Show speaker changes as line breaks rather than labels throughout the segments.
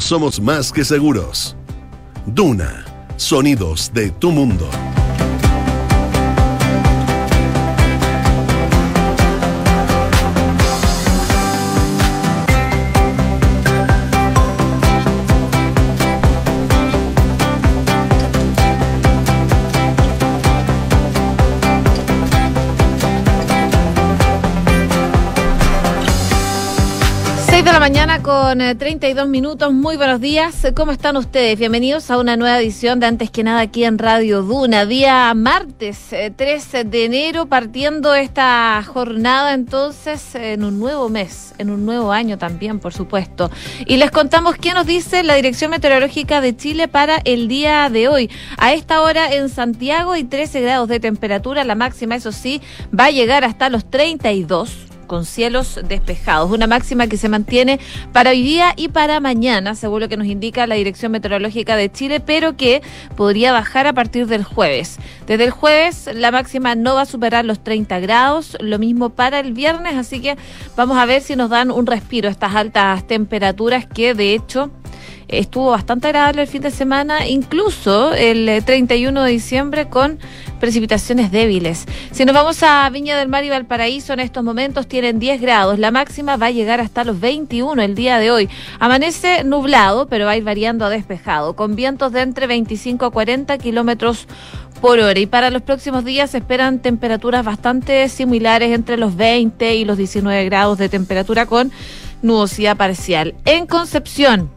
Somos más que seguros. Duna, sonidos de tu mundo.
Con 32 eh, minutos. Muy buenos días. ¿Cómo están ustedes? Bienvenidos a una nueva edición de Antes que nada aquí en Radio Duna. Día martes 13 eh, de enero, partiendo esta jornada entonces en un nuevo mes, en un nuevo año también, por supuesto. Y les contamos qué nos dice la Dirección Meteorológica de Chile para el día de hoy. A esta hora en Santiago hay 13 grados de temperatura. La máxima, eso sí, va a llegar hasta los 32 con cielos despejados. Una máxima que se mantiene para hoy día y para mañana, según lo que nos indica la Dirección Meteorológica de Chile, pero que podría bajar a partir del jueves. Desde el jueves la máxima no va a superar los 30 grados, lo mismo para el viernes, así que vamos a ver si nos dan un respiro estas altas temperaturas que de hecho estuvo bastante agradable el fin de semana, incluso el 31 de diciembre con precipitaciones débiles. Si nos vamos a Viña del Mar y Valparaíso, en estos momentos tienen 10 grados. La máxima va a llegar hasta los 21 el día de hoy. Amanece nublado, pero va a ir variando a despejado, con vientos de entre 25 a 40 kilómetros por hora. Y para los próximos días se esperan temperaturas bastante similares entre los 20 y los 19 grados de temperatura con nubosidad parcial. En Concepción,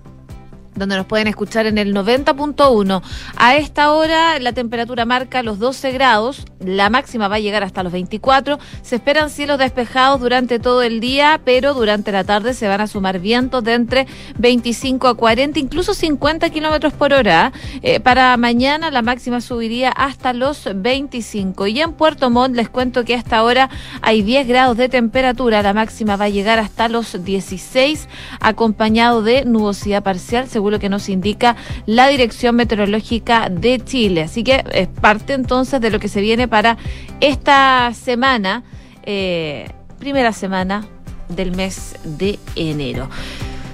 donde nos pueden escuchar en el 90.1. A esta hora la temperatura marca los 12 grados, la máxima va a llegar hasta los 24. Se esperan cielos despejados durante todo el día, pero durante la tarde se van a sumar vientos de entre 25 a 40, incluso 50 kilómetros por hora. Eh, para mañana la máxima subiría hasta los 25. Y en Puerto Montt les cuento que a esta hora hay 10 grados de temperatura, la máxima va a llegar hasta los 16, acompañado de nubosidad parcial, según lo que nos indica la Dirección Meteorológica de Chile. Así que es parte entonces de lo que se viene para esta semana, eh, primera semana del mes de enero.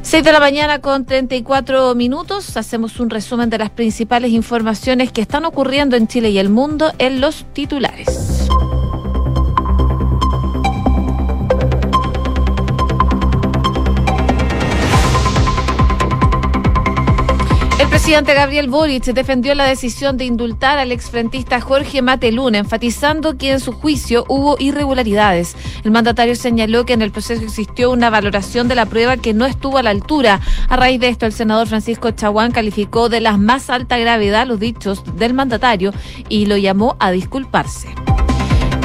6 de la mañana con 34 minutos. Hacemos un resumen de las principales informaciones que están ocurriendo en Chile y el mundo en los titulares. Presidente Gabriel Boric defendió la decisión de indultar al exfrentista Jorge Matelún, enfatizando que en su juicio hubo irregularidades. El mandatario señaló que en el proceso existió una valoración de la prueba que no estuvo a la altura. A raíz de esto, el senador Francisco Chaguán calificó de la más alta gravedad los dichos del mandatario y lo llamó a disculparse.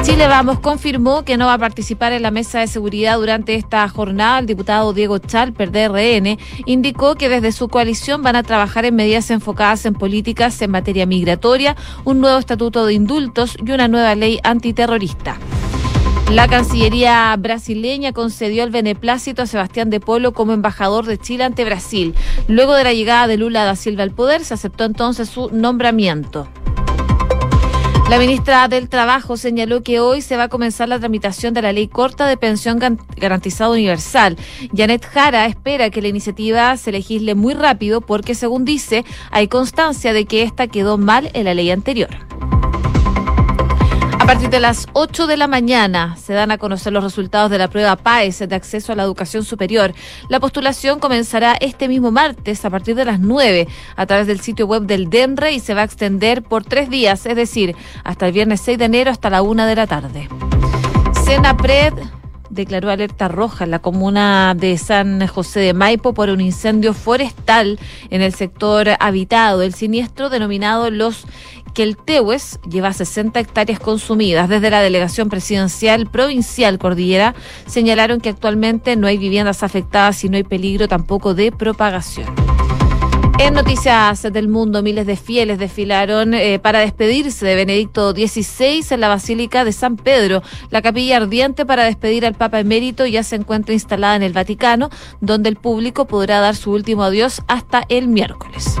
Chile Vamos confirmó que no va a participar en la mesa de seguridad durante esta jornada. El diputado Diego Chalper, DRN, indicó que desde su coalición van a trabajar en medidas enfocadas en políticas en materia migratoria, un nuevo estatuto de indultos y una nueva ley antiterrorista. La Cancillería brasileña concedió el beneplácito a Sebastián de Polo como embajador de Chile ante Brasil. Luego de la llegada de Lula da Silva al poder, se aceptó entonces su nombramiento. La ministra del Trabajo señaló que hoy se va a comenzar la tramitación de la ley corta de pensión garantizada universal. Janet Jara espera que la iniciativa se legisle muy rápido porque, según dice, hay constancia de que esta quedó mal en la ley anterior. A partir de las 8 de la mañana se dan a conocer los resultados de la prueba PAES de acceso a la educación superior. La postulación comenzará este mismo martes a partir de las 9 a través del sitio web del DENRE y se va a extender por tres días, es decir, hasta el viernes 6 de enero hasta la 1 de la tarde. Senapred declaró alerta roja en la comuna de San José de Maipo por un incendio forestal en el sector habitado. El siniestro denominado Los que el Tehues lleva 60 hectáreas consumidas. Desde la Delegación Presidencial Provincial Cordillera señalaron que actualmente no hay viviendas afectadas y no hay peligro tampoco de propagación. En Noticias del Mundo, miles de fieles desfilaron eh, para despedirse de Benedicto XVI en la Basílica de San Pedro. La capilla ardiente para despedir al Papa emérito ya se encuentra instalada en el Vaticano, donde el público podrá dar su último adiós hasta el miércoles.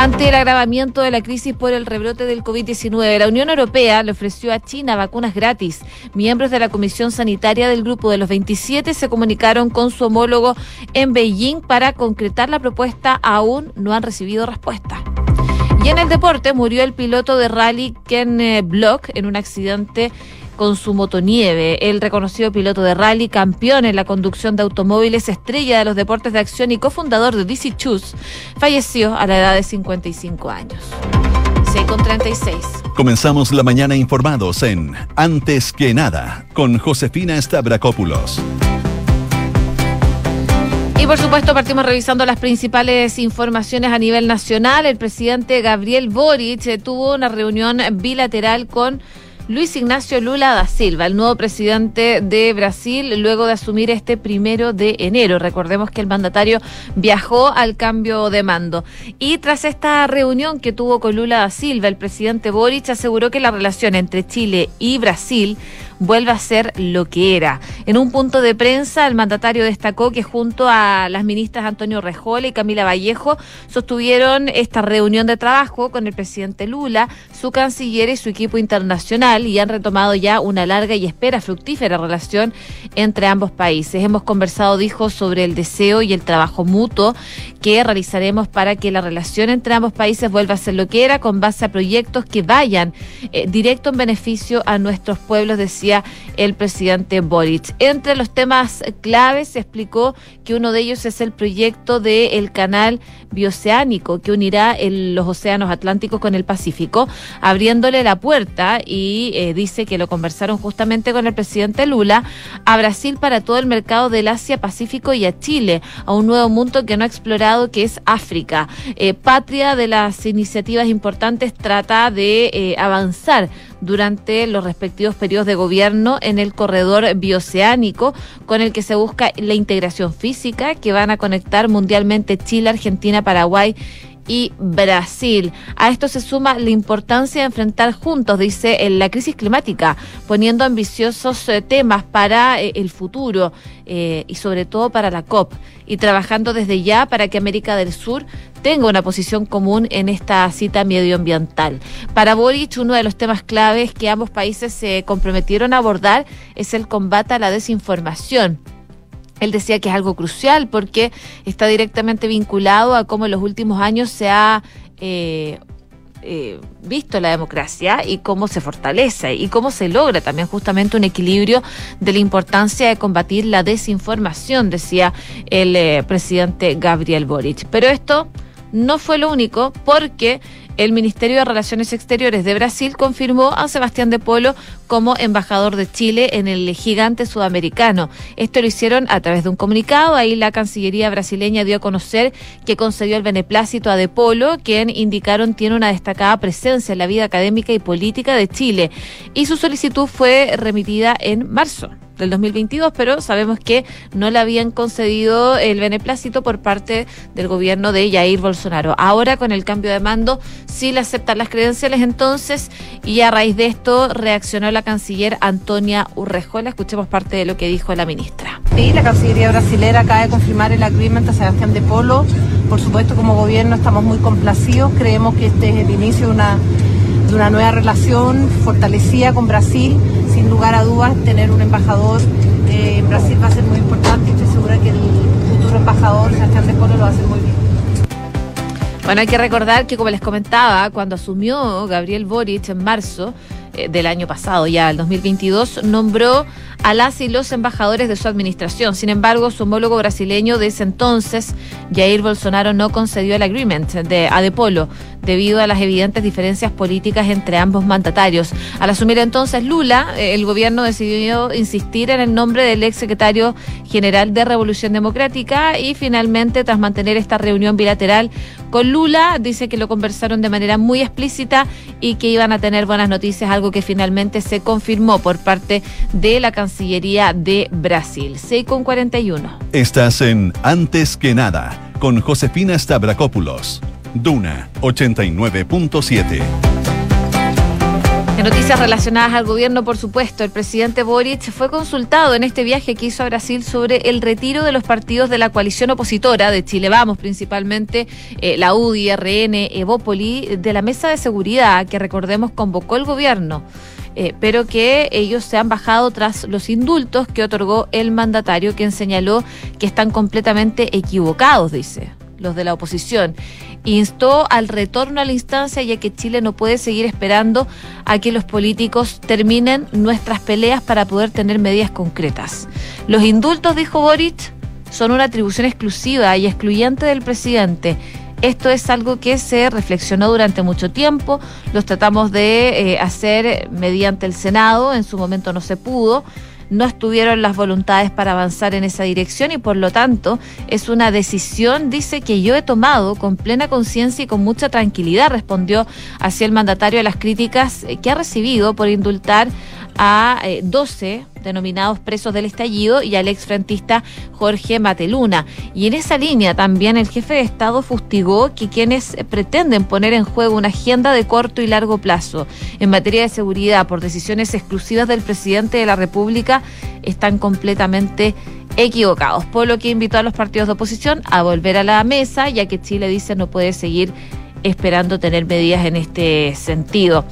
Ante el agravamiento de la crisis por el rebrote del COVID-19, la Unión Europea le ofreció a China vacunas gratis. Miembros de la Comisión Sanitaria del Grupo de los 27 se comunicaron con su homólogo en Beijing para concretar la propuesta. Aún no han recibido respuesta. Y en el deporte murió el piloto de rally Ken eh, Block en un accidente con su motonieve. El reconocido piloto de rally, campeón en la conducción de automóviles, estrella de los deportes de acción y cofundador de DC Choose, falleció a la edad de 55 años. 6 con 36.
Comenzamos la mañana informados en Antes que nada con Josefina Stavrakopoulos.
Por supuesto partimos revisando las principales informaciones a nivel nacional. El presidente Gabriel Boric eh, tuvo una reunión bilateral con Luis Ignacio Lula da Silva, el nuevo presidente de Brasil, luego de asumir este primero de enero. Recordemos que el mandatario viajó al cambio de mando. Y tras esta reunión que tuvo con Lula da Silva, el presidente Boric aseguró que la relación entre Chile y Brasil vuelve a ser lo que era. En un punto de prensa, el mandatario destacó que junto a las ministras Antonio Rejola y Camila Vallejo sostuvieron esta reunión de trabajo con el presidente Lula, su canciller y su equipo internacional y han retomado ya una larga y espera fructífera relación entre ambos países. Hemos conversado, dijo, sobre el deseo y el trabajo mutuo que realizaremos para que la relación entre ambos países vuelva a ser lo que era con base a proyectos que vayan eh, directo en beneficio a nuestros pueblos, decía el presidente Boric. Entre los temas claves se explicó que uno de ellos es el proyecto del canal bioceánico que unirá los océanos Atlánticos con el Pacífico, abriéndole la puerta y eh, dice que lo conversaron justamente con el presidente Lula a Brasil para todo el mercado del Asia-Pacífico y a Chile, a un nuevo mundo que no ha explorado que es África. Eh, patria de las iniciativas importantes trata de eh, avanzar durante los respectivos periodos de gobierno en el corredor bioceánico con el que se busca la integración física que van a conectar mundialmente Chile, Argentina, Paraguay y Brasil. A esto se suma la importancia de enfrentar juntos, dice, en la crisis climática, poniendo ambiciosos eh, temas para eh, el futuro eh, y sobre todo para la COP y trabajando desde ya para que América del Sur tenga una posición común en esta cita medioambiental. Para Boric, uno de los temas claves que ambos países se comprometieron a abordar es el combate a la desinformación él decía que es algo crucial porque está directamente vinculado a cómo en los últimos años se ha eh, eh, visto la democracia y cómo se fortalece y cómo se logra también justamente un equilibrio de la importancia de combatir la desinformación, decía el eh, presidente Gabriel Boric. Pero esto no fue lo único porque el Ministerio de Relaciones Exteriores de Brasil confirmó a Sebastián de Polo como embajador de Chile en el gigante sudamericano. Esto lo hicieron a través de un comunicado. Ahí la Cancillería brasileña dio a conocer que concedió el beneplácito a De Polo, quien indicaron tiene una destacada presencia en la vida académica y política de Chile. Y su solicitud fue remitida en marzo del 2022, pero sabemos que no le habían concedido el beneplácito por parte del gobierno de Jair Bolsonaro. Ahora con el cambio de mando sí le aceptan las credenciales entonces y a raíz de esto reaccionó la canciller Antonia Urrejola. Escuchemos parte de lo que dijo la ministra.
Sí, la Cancillería brasilera acaba de confirmar el agreement a Sebastián de Polo. Por supuesto, como gobierno estamos muy complacidos. Creemos que este es el inicio de una de una nueva relación fortalecida con Brasil. Sin lugar a dudas, tener un embajador eh, en Brasil va a ser muy importante estoy segura que el futuro embajador, Sebastián de Polo, lo va a hacer muy bien.
Bueno, hay que recordar que, como les comentaba, cuando asumió Gabriel Boric en marzo eh, del año pasado, ya el 2022, nombró a las y los embajadores de su administración. Sin embargo, su homólogo brasileño de ese entonces, Jair Bolsonaro, no concedió el agreement de Adepolo debido a las evidentes diferencias políticas entre ambos mandatarios. Al asumir entonces Lula, eh, el gobierno decidió insistir en el nombre del ex secretario general de Revolución Democrática y finalmente, tras mantener esta reunión bilateral con Lula, dice que lo conversaron de manera muy explícita y que iban a tener buenas noticias, algo que finalmente se confirmó por parte de la Cancillería de Brasil. 6 con 41.
Estás en Antes que nada con Josefina Stavrakopoulos. Duna 89.7.
Noticias relacionadas al gobierno, por supuesto. El presidente Boric fue consultado en este viaje que hizo a Brasil sobre el retiro de los partidos de la coalición opositora de Chile Vamos, principalmente eh, la UDI, RN, Evópoli, de la mesa de seguridad que recordemos convocó el gobierno. Eh, pero que ellos se han bajado tras los indultos que otorgó el mandatario, quien señaló que están completamente equivocados, dice, los de la oposición instó al retorno a la instancia ya que Chile no puede seguir esperando a que los políticos terminen nuestras peleas para poder tener medidas concretas. Los indultos, dijo Boric, son una atribución exclusiva y excluyente del presidente. Esto es algo que se reflexionó durante mucho tiempo, los tratamos de eh, hacer mediante el Senado, en su momento no se pudo, no estuvieron las voluntades para avanzar en esa dirección y por lo tanto es una decisión, dice, que yo he tomado con plena conciencia y con mucha tranquilidad, respondió así el mandatario a las críticas que ha recibido por indultar a 12 eh, denominados presos del estallido y al exfrentista Jorge Mateluna. Y en esa línea también el jefe de Estado fustigó que quienes pretenden poner en juego una agenda de corto y largo plazo en materia de seguridad por decisiones exclusivas del presidente de la República están completamente equivocados, por lo que invitó a los partidos de oposición a volver a la mesa, ya que Chile dice no puede seguir esperando tener medidas en este sentido.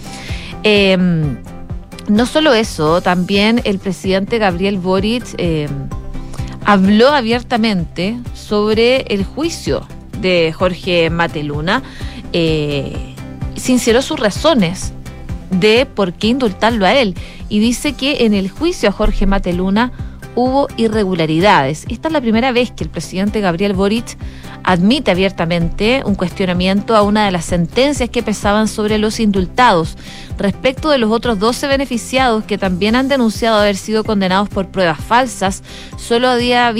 Em, no solo eso, también el presidente Gabriel Boric eh, habló abiertamente sobre el juicio de Jorge Mateluna, eh, sinceró sus razones de por qué indultarlo a él. Y dice que en el juicio a Jorge Mateluna hubo irregularidades. Esta es la primera vez que el presidente Gabriel Boric admite abiertamente un cuestionamiento a una de las sentencias que pesaban sobre los indultados. Respecto de los otros 12 beneficiados que también han denunciado haber sido condenados por pruebas falsas, solo había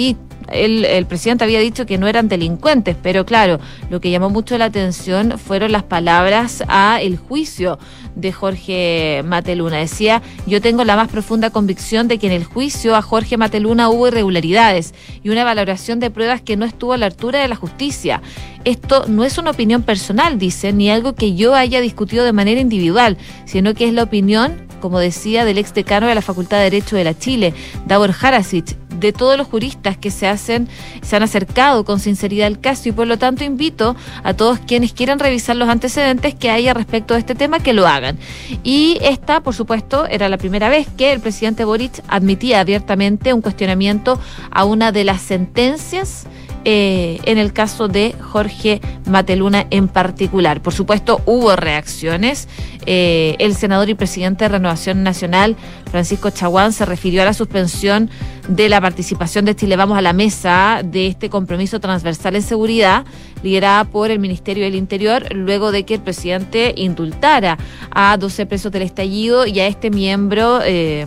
el, presidente había dicho que no eran delincuentes, pero claro, lo que llamó mucho la atención fueron las palabras a el juicio de Jorge Mateluna. Decía, yo tengo la más profunda convicción de que en el juicio a Jorge Mateluna hubo irregularidades y una valoración de pruebas que no estuvo a la altura de la justicia. Esto no es una opinión personal, dice, ni algo que yo haya discutido de manera individual, sino que es la opinión como decía, del ex decano de la Facultad de Derecho de la Chile, Davor Harasic, de todos los juristas que se hacen, se han acercado con sinceridad al caso y por lo tanto invito a todos quienes quieran revisar los antecedentes que haya respecto de este tema que lo hagan. Y esta, por supuesto, era la primera vez que el presidente Boric admitía abiertamente un cuestionamiento a una de las sentencias eh, en el caso de Jorge Mateluna en particular. Por supuesto, hubo reacciones. Eh, el senador y presidente de Renovación Nacional, Francisco Chaguán, se refirió a la suspensión de la participación de Chile Vamos a la mesa de este compromiso transversal en seguridad, liderada por el Ministerio del Interior, luego de que el presidente indultara a 12 presos del estallido y a este miembro. Eh,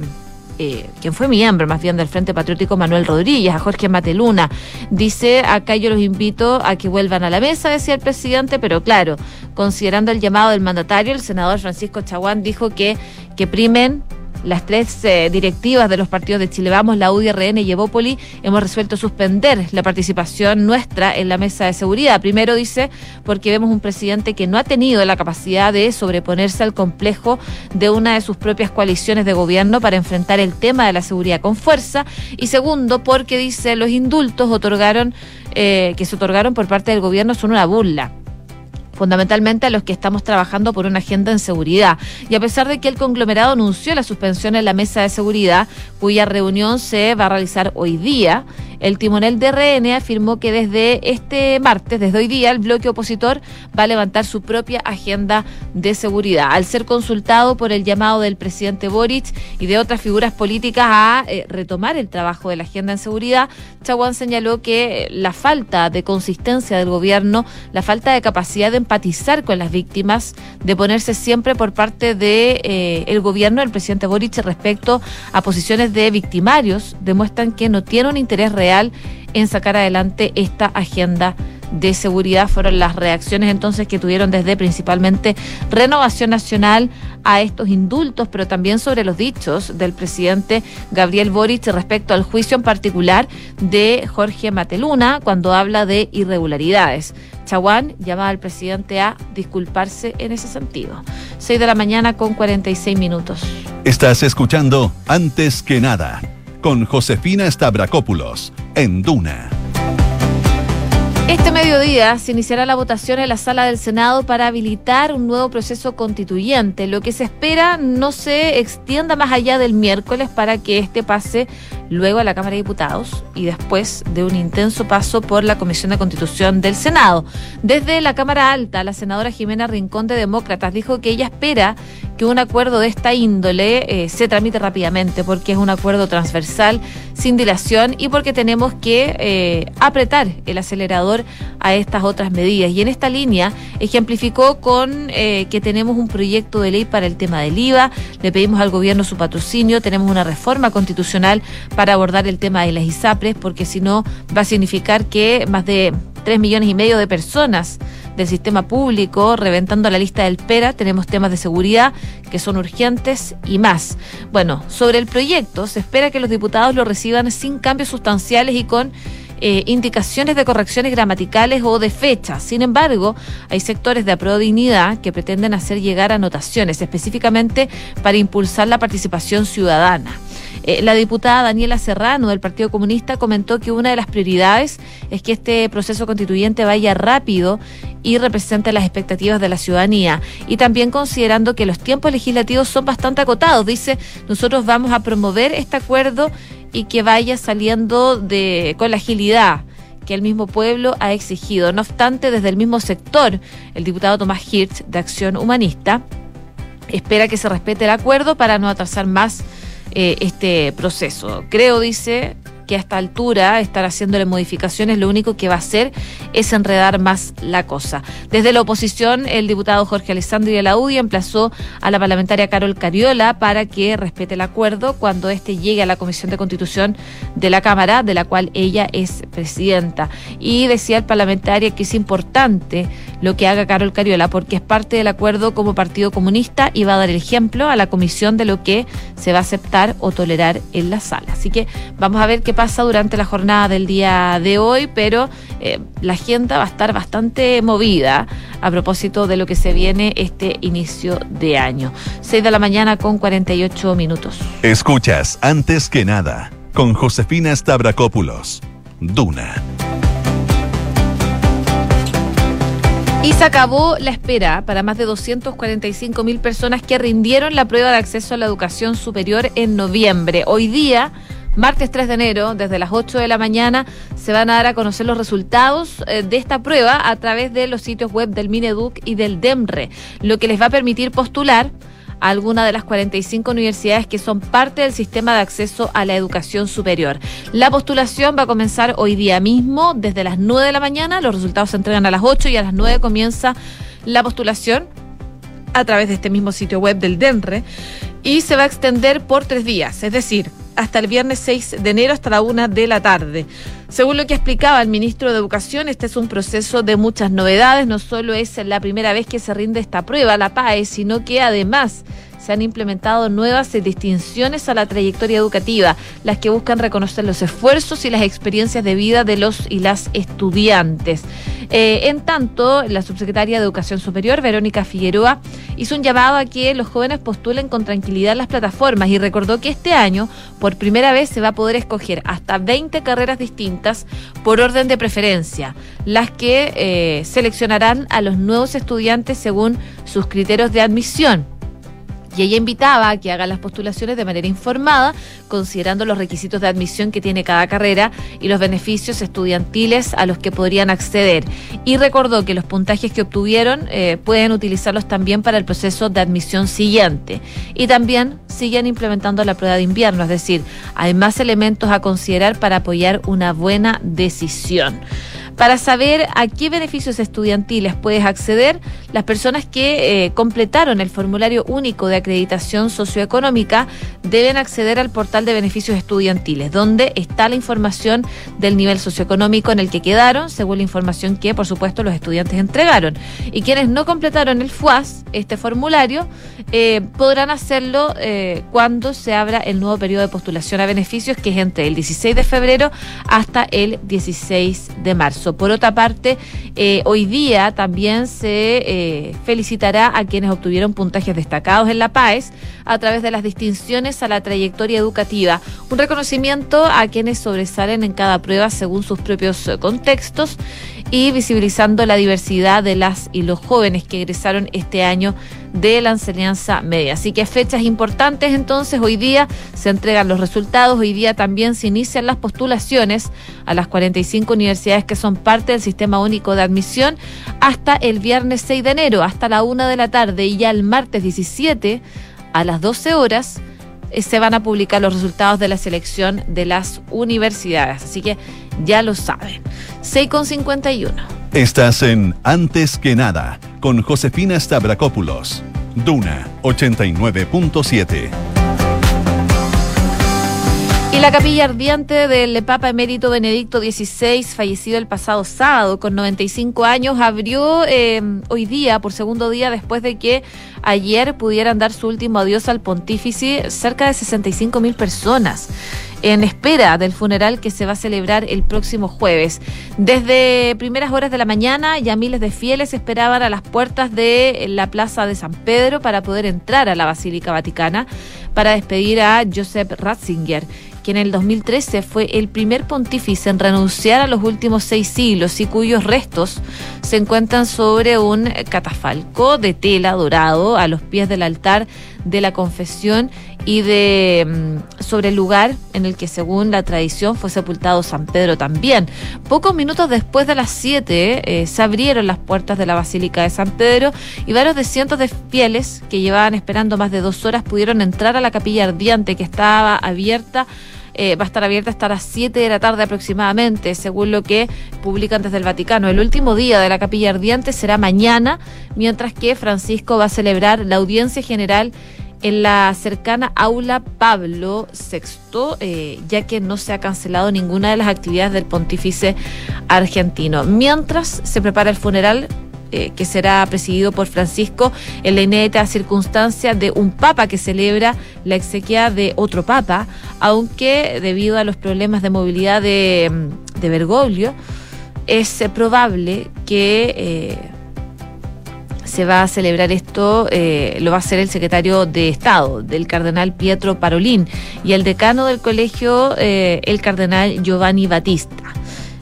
eh, quien fue miembro más bien del Frente Patriótico Manuel Rodríguez, a Jorge Mateluna. Dice, acá yo los invito a que vuelvan a la mesa, decía el presidente, pero claro, considerando el llamado del mandatario, el senador Francisco Chaguán dijo que, que primen las tres eh, directivas de los partidos de Chile Vamos, la UDRN y Evópoli, hemos resuelto suspender la participación nuestra en la mesa de seguridad. Primero dice, porque vemos un presidente que no ha tenido la capacidad de sobreponerse al complejo de una de sus propias coaliciones de gobierno para enfrentar el tema de la seguridad con fuerza. Y segundo, porque dice, los indultos otorgaron, eh, que se otorgaron por parte del gobierno son una burla fundamentalmente a los que estamos trabajando por una agenda en seguridad. Y a pesar de que el conglomerado anunció la suspensión en la mesa de seguridad, cuya reunión se va a realizar hoy día, el timonel de RN afirmó que desde este martes, desde hoy día, el bloque opositor va a levantar su propia agenda de seguridad. Al ser consultado por el llamado del presidente Boric y de otras figuras políticas a eh, retomar el trabajo de la agenda en seguridad, Chaguán señaló que la falta de consistencia del gobierno, la falta de capacidad de empatizar con las víctimas, de ponerse siempre por parte de eh, el gobierno del presidente Boric respecto a posiciones de victimarios, demuestran que no tiene un interés real en sacar adelante esta agenda de seguridad fueron las reacciones entonces que tuvieron desde principalmente Renovación Nacional a estos indultos, pero también sobre los dichos del presidente Gabriel Boric respecto al juicio en particular de Jorge Mateluna cuando habla de irregularidades. Chaguán llama al presidente a disculparse en ese sentido. 6 de la mañana con 46 minutos.
Estás escuchando Antes que nada con Josefina Stavrakopoulos en Duna.
Este mediodía se iniciará la votación en la sala del Senado para habilitar un nuevo proceso constituyente. Lo que se espera no se extienda más allá del miércoles para que este pase luego a la Cámara de Diputados y después de un intenso paso por la Comisión de Constitución del Senado. Desde la Cámara Alta, la senadora Jimena Rincón de Demócratas dijo que ella espera que un acuerdo de esta índole eh, se tramite rápidamente porque es un acuerdo transversal, sin dilación y porque tenemos que eh, apretar el acelerador a estas otras medidas. Y en esta línea ejemplificó con eh, que tenemos un proyecto de ley para el tema del IVA, le pedimos al gobierno su patrocinio, tenemos una reforma constitucional para abordar el tema de las ISAPRES, porque si no va a significar que más de tres millones y medio de personas del sistema público, reventando la lista del PERA, tenemos temas de seguridad que son urgentes y más. Bueno, sobre el proyecto, se espera que los diputados lo reciban sin cambios sustanciales y con eh, indicaciones de correcciones gramaticales o de fecha. Sin embargo, hay sectores de dignidad que pretenden hacer llegar anotaciones, específicamente para impulsar la participación ciudadana. Eh, la diputada Daniela Serrano del Partido Comunista comentó que una de las prioridades es que este proceso constituyente vaya rápido y represente las expectativas de la ciudadanía. Y también considerando que los tiempos legislativos son bastante acotados, dice, nosotros vamos a promover este acuerdo y que vaya saliendo de, con la agilidad que el mismo pueblo ha exigido. No obstante, desde el mismo sector, el diputado Tomás Hirsch, de Acción Humanista, espera que se respete el acuerdo para no atrasar más eh, este proceso. Creo, dice, a esta altura estar haciéndole modificaciones lo único que va a hacer es enredar más la cosa. Desde la oposición, el diputado Jorge Alessandro y el Audi emplazó a la parlamentaria Carol Cariola para que respete el acuerdo cuando éste llegue a la Comisión de Constitución de la Cámara, de la cual ella es presidenta. Y decía el parlamentario que es importante lo que haga Carol Cariola porque es parte del acuerdo como Partido Comunista y va a dar el ejemplo a la Comisión de lo que se va a aceptar o tolerar en la sala. Así que vamos a ver qué pasa durante la jornada del día de hoy, pero eh, la agenda va a estar bastante movida a propósito de lo que se viene este inicio de año. 6 de la mañana con 48 minutos.
Escuchas antes que nada con Josefina Stavrakopoulos. Duna.
Y se acabó la espera para más de 245 mil personas que rindieron la prueba de acceso a la educación superior en noviembre. Hoy día martes 3 de enero, desde las 8 de la mañana, se van a dar a conocer los resultados eh, de esta prueba a través de los sitios web del Mineduc y del DEMRE, lo que les va a permitir postular a alguna de las 45 universidades que son parte del sistema de acceso a la educación superior. La postulación va a comenzar hoy día mismo, desde las 9 de la mañana, los resultados se entregan a las 8 y a las 9 comienza la postulación a través de este mismo sitio web del DEMRE y se va a extender por tres días, es decir, hasta el viernes 6 de enero hasta la una de la tarde. Según lo que explicaba el ministro de Educación, este es un proceso de muchas novedades. No solo es la primera vez que se rinde esta prueba, la PAE, sino que además se han implementado nuevas distinciones a la trayectoria educativa, las que buscan reconocer los esfuerzos y las experiencias de vida de los y las estudiantes. Eh, en tanto, la subsecretaria de Educación Superior, Verónica Figueroa, hizo un llamado a que los jóvenes postulen con tranquilidad las plataformas y recordó que este año, por primera vez, se va a poder escoger hasta 20 carreras distintas por orden de preferencia, las que eh, seleccionarán a los nuevos estudiantes según sus criterios de admisión y ella invitaba a que hagan las postulaciones de manera informada, considerando los requisitos de admisión que tiene cada carrera y los beneficios estudiantiles a los que podrían acceder. Y recordó que los puntajes que obtuvieron eh, pueden utilizarlos también para el proceso de admisión siguiente. Y también siguen implementando la prueba de invierno, es decir, hay más elementos a considerar para apoyar una buena decisión. Para saber a qué beneficios estudiantiles puedes acceder, las personas que eh, completaron el formulario único de acreditación socioeconómica deben acceder al portal de beneficios estudiantiles, donde está la información del nivel socioeconómico en el que quedaron, según la información que, por supuesto, los estudiantes entregaron. Y quienes no completaron el FUAS, este formulario, eh, podrán hacerlo eh, cuando se abra el nuevo periodo de postulación a beneficios, que es entre el 16 de febrero hasta el 16 de marzo. Por otra parte, eh, hoy día también se eh, felicitará a quienes obtuvieron puntajes destacados en la PAES a través de las distinciones a la trayectoria educativa, un reconocimiento a quienes sobresalen en cada prueba según sus propios eh, contextos y visibilizando la diversidad de las y los jóvenes que egresaron este año de la enseñanza media. Así que fechas importantes entonces, hoy día se entregan los resultados, hoy día también se inician las postulaciones a las 45 universidades que son parte del Sistema Único de Admisión hasta el viernes 6 de enero, hasta la 1 de la tarde y ya el martes 17 a las 12 horas se van a publicar los resultados de la selección de las universidades. Así que ya lo saben. 6,51.
Estás en Antes que nada con Josefina Stavrakopoulos. Duna 89.7.
Y la capilla ardiente del Papa Emérito Benedicto XVI, fallecido el pasado sábado con 95 años, abrió eh, hoy día, por segundo día, después de que ayer pudieran dar su último adiós al pontífice cerca de 65 mil personas en espera del funeral que se va a celebrar el próximo jueves. Desde primeras horas de la mañana ya miles de fieles esperaban a las puertas de la Plaza de San Pedro para poder entrar a la Basílica Vaticana para despedir a Joseph Ratzinger que en el 2013 fue el primer pontífice en renunciar a los últimos seis siglos y cuyos restos se encuentran sobre un catafalco de tela dorado a los pies del altar de la confesión y de mm, sobre el lugar en el que según la tradición fue sepultado San Pedro también. Pocos minutos después de las 7 eh, se abrieron las puertas de la Basílica de San Pedro y varios de cientos de fieles que llevaban esperando más de dos horas pudieron entrar a la capilla ardiente que estaba abierta eh, va a estar abierta hasta las 7 de la tarde aproximadamente, según lo que publican desde el Vaticano. El último día de la capilla ardiente será mañana, mientras que Francisco va a celebrar la audiencia general en la cercana aula Pablo VI, eh, ya que no se ha cancelado ninguna de las actividades del pontífice argentino. Mientras se prepara el funeral, eh, que será presidido por Francisco en la inédita circunstancia de un papa que celebra la exequia de otro papa, aunque debido a los problemas de movilidad de, Bergoglio, es probable que... Eh, se va a celebrar esto, eh, lo va a hacer el secretario de Estado, del cardenal Pietro Parolín, y el decano del colegio, eh, el cardenal Giovanni Battista.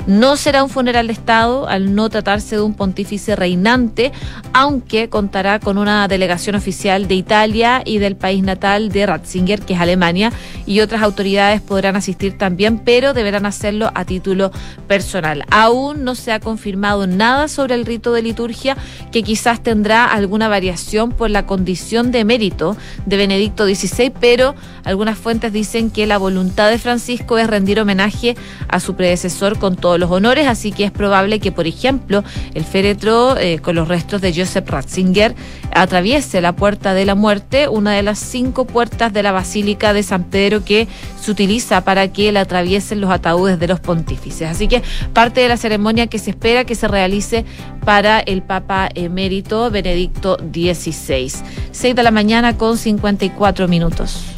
No será un funeral de Estado al no tratarse de un pontífice reinante, aunque contará con una delegación oficial de Italia y del país natal de Ratzinger, que es Alemania, y otras autoridades podrán asistir también, pero deberán hacerlo a título personal. Aún no se ha confirmado nada sobre el rito de liturgia, que quizás tendrá alguna variación por la condición de mérito de Benedicto XVI, pero algunas fuentes dicen que la voluntad de Francisco es rendir homenaje a su predecesor con todo los honores, así que es probable que, por ejemplo, el féretro eh, con los restos de Joseph Ratzinger atraviese la puerta de la muerte, una de las cinco puertas de la Basílica de San Pedro que se utiliza para que la atraviesen los ataúdes de los pontífices. Así que parte de la ceremonia que se espera que se realice para el Papa emérito Benedicto XVI. 6 de la mañana con 54 minutos.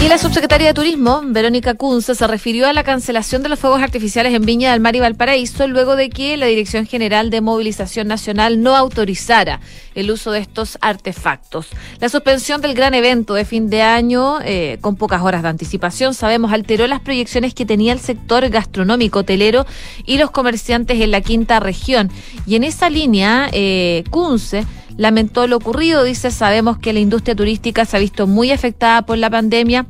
Y la subsecretaria de Turismo, Verónica Kunze, se refirió a la cancelación de los fuegos artificiales en Viña del Mar y Valparaíso luego de que la Dirección General de Movilización Nacional no autorizara el uso de estos artefactos. La suspensión del gran evento de fin de año, eh, con pocas horas de anticipación, sabemos, alteró las proyecciones que tenía el sector gastronómico, hotelero y los comerciantes en la quinta región. Y en esa línea, eh, Kunze lamentó lo ocurrido. Dice, sabemos que la industria turística se ha visto muy afectada por la pandemia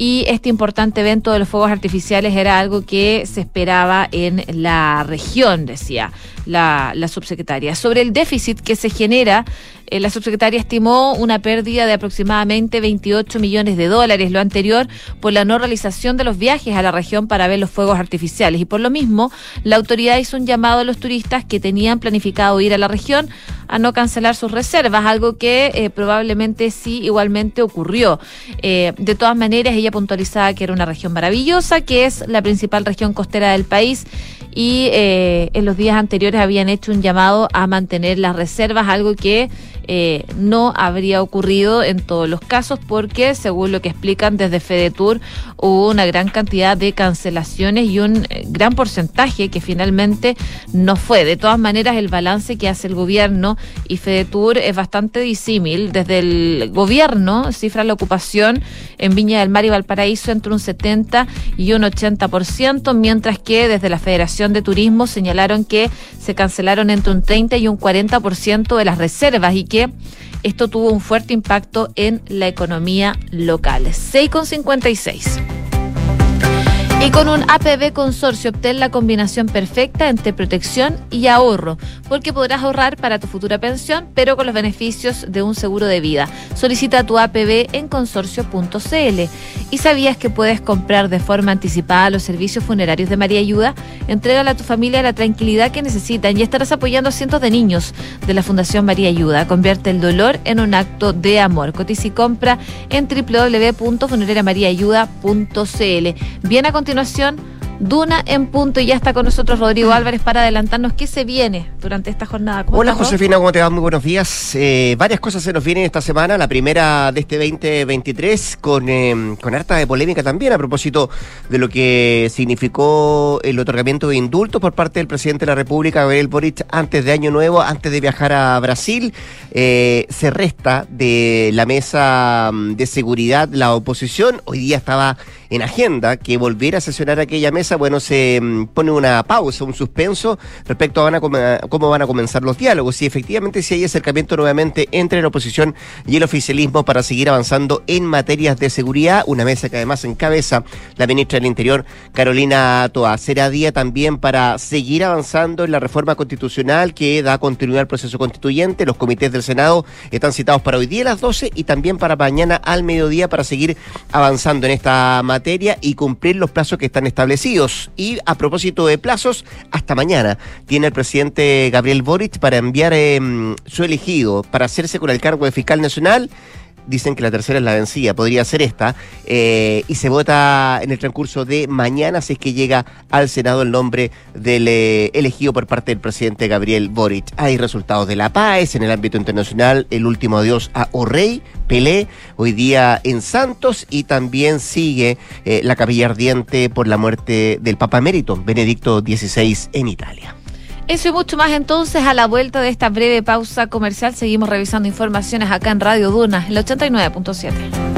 y este importante evento de los fuegos artificiales era algo que se esperaba en la región, decía la, subsecretaria. Sobre el déficit que se genera Eh, la subsecretaria estimó una pérdida de aproximadamente 28 millones de dólares, lo anterior por la no realización de los viajes a la región para ver los fuegos artificiales. Y por lo mismo, la autoridad hizo un llamado a los turistas que tenían planificado ir a la región a no cancelar sus reservas, algo que eh, probablemente sí igualmente ocurrió. Eh, de todas maneras, ella puntualizaba que era una región maravillosa, que es la principal región costera del país y eh, en los días anteriores habían hecho un llamado a mantener las reservas, algo que eh, no habría ocurrido en todos los casos porque, según lo que explican desde FEDETUR, hubo una gran cantidad de cancelaciones y un eh, gran porcentaje que finalmente no fue. De todas maneras, el balance que hace el gobierno y FEDETUR es bastante disímil. Desde el gobierno cifra la ocupación en Viña del Mar y Valparaíso entre un 70 y un 80%, mientras que desde la Federación de Turismo señalaron que se cancelaron entre un 30 y un 40% de las reservas y que esto tuvo un fuerte impacto en la economía local. 6,56. Y con un APB consorcio obtén la combinación perfecta entre protección y ahorro, porque podrás ahorrar para tu futura pensión, pero con los beneficios de un seguro de vida. Solicita tu APB en consorcio.cl. ¿Y sabías que puedes comprar de forma anticipada los servicios funerarios de María Ayuda? Entrégale a tu familia la tranquilidad que necesitan y estarás apoyando a cientos de niños de la Fundación María Ayuda. Convierte el dolor en un acto de amor. Cotiza y compra en www.funerariamariaayuda.cl. Bien a continuación continuación Duna en punto y ya está con nosotros Rodrigo Álvarez para adelantarnos qué se viene durante esta jornada.
Hola Josefina, ¿cómo te va? Muy buenos días. Eh, varias cosas se nos vienen esta semana. La primera de este 2023 con, eh, con harta de polémica también a propósito de lo que significó el otorgamiento de indultos por parte del presidente de la República, Gabriel Boric, antes de Año Nuevo, antes de viajar a Brasil. Eh, se resta de la mesa mm, de seguridad la oposición. Hoy día estaba en agenda que volviera a sesionar aquella mesa bueno, se mm, pone una pausa, un suspenso respecto a, cómo van a comenzar los diálogos. Y efectivamente si hay acercamiento nuevamente entre la oposición y el oficialismo para seguir avanzando en materias de seguridad, una mesa que además encabeza la ministra del Interior, Carolina Toa. Será día también para seguir avanzando en la reforma constitucional que da continuidad al proceso constituyente. Los comités del Senado están citados para hoy día a las 12 y también para mañana al mediodía para seguir avanzando en esta materia y cumplir los plazos que están establecidos. Y a propósito de plazos, hasta mañana tiene el presidente Gabriel Boric para enviar em, su elegido para hacerse con el cargo de fiscal nacional dicen que la tercera es la vencida, podría ser esta, eh, y se vota en el transcurso de mañana si es que llega al Senado el nombre del eh, elegido por parte del presidente Gabriel Boric. Hay resultados de la paz en el ámbito internacional, el último adiós a Orrey, Pelé, hoy día en Santos, y también sigue eh, la capilla ardiente por la muerte del Papa Emérito, Benedicto XVI, en Italia.
Eso y mucho más entonces a la vuelta de esta breve pausa comercial. Seguimos revisando informaciones acá en Radio Duna, el 89.7.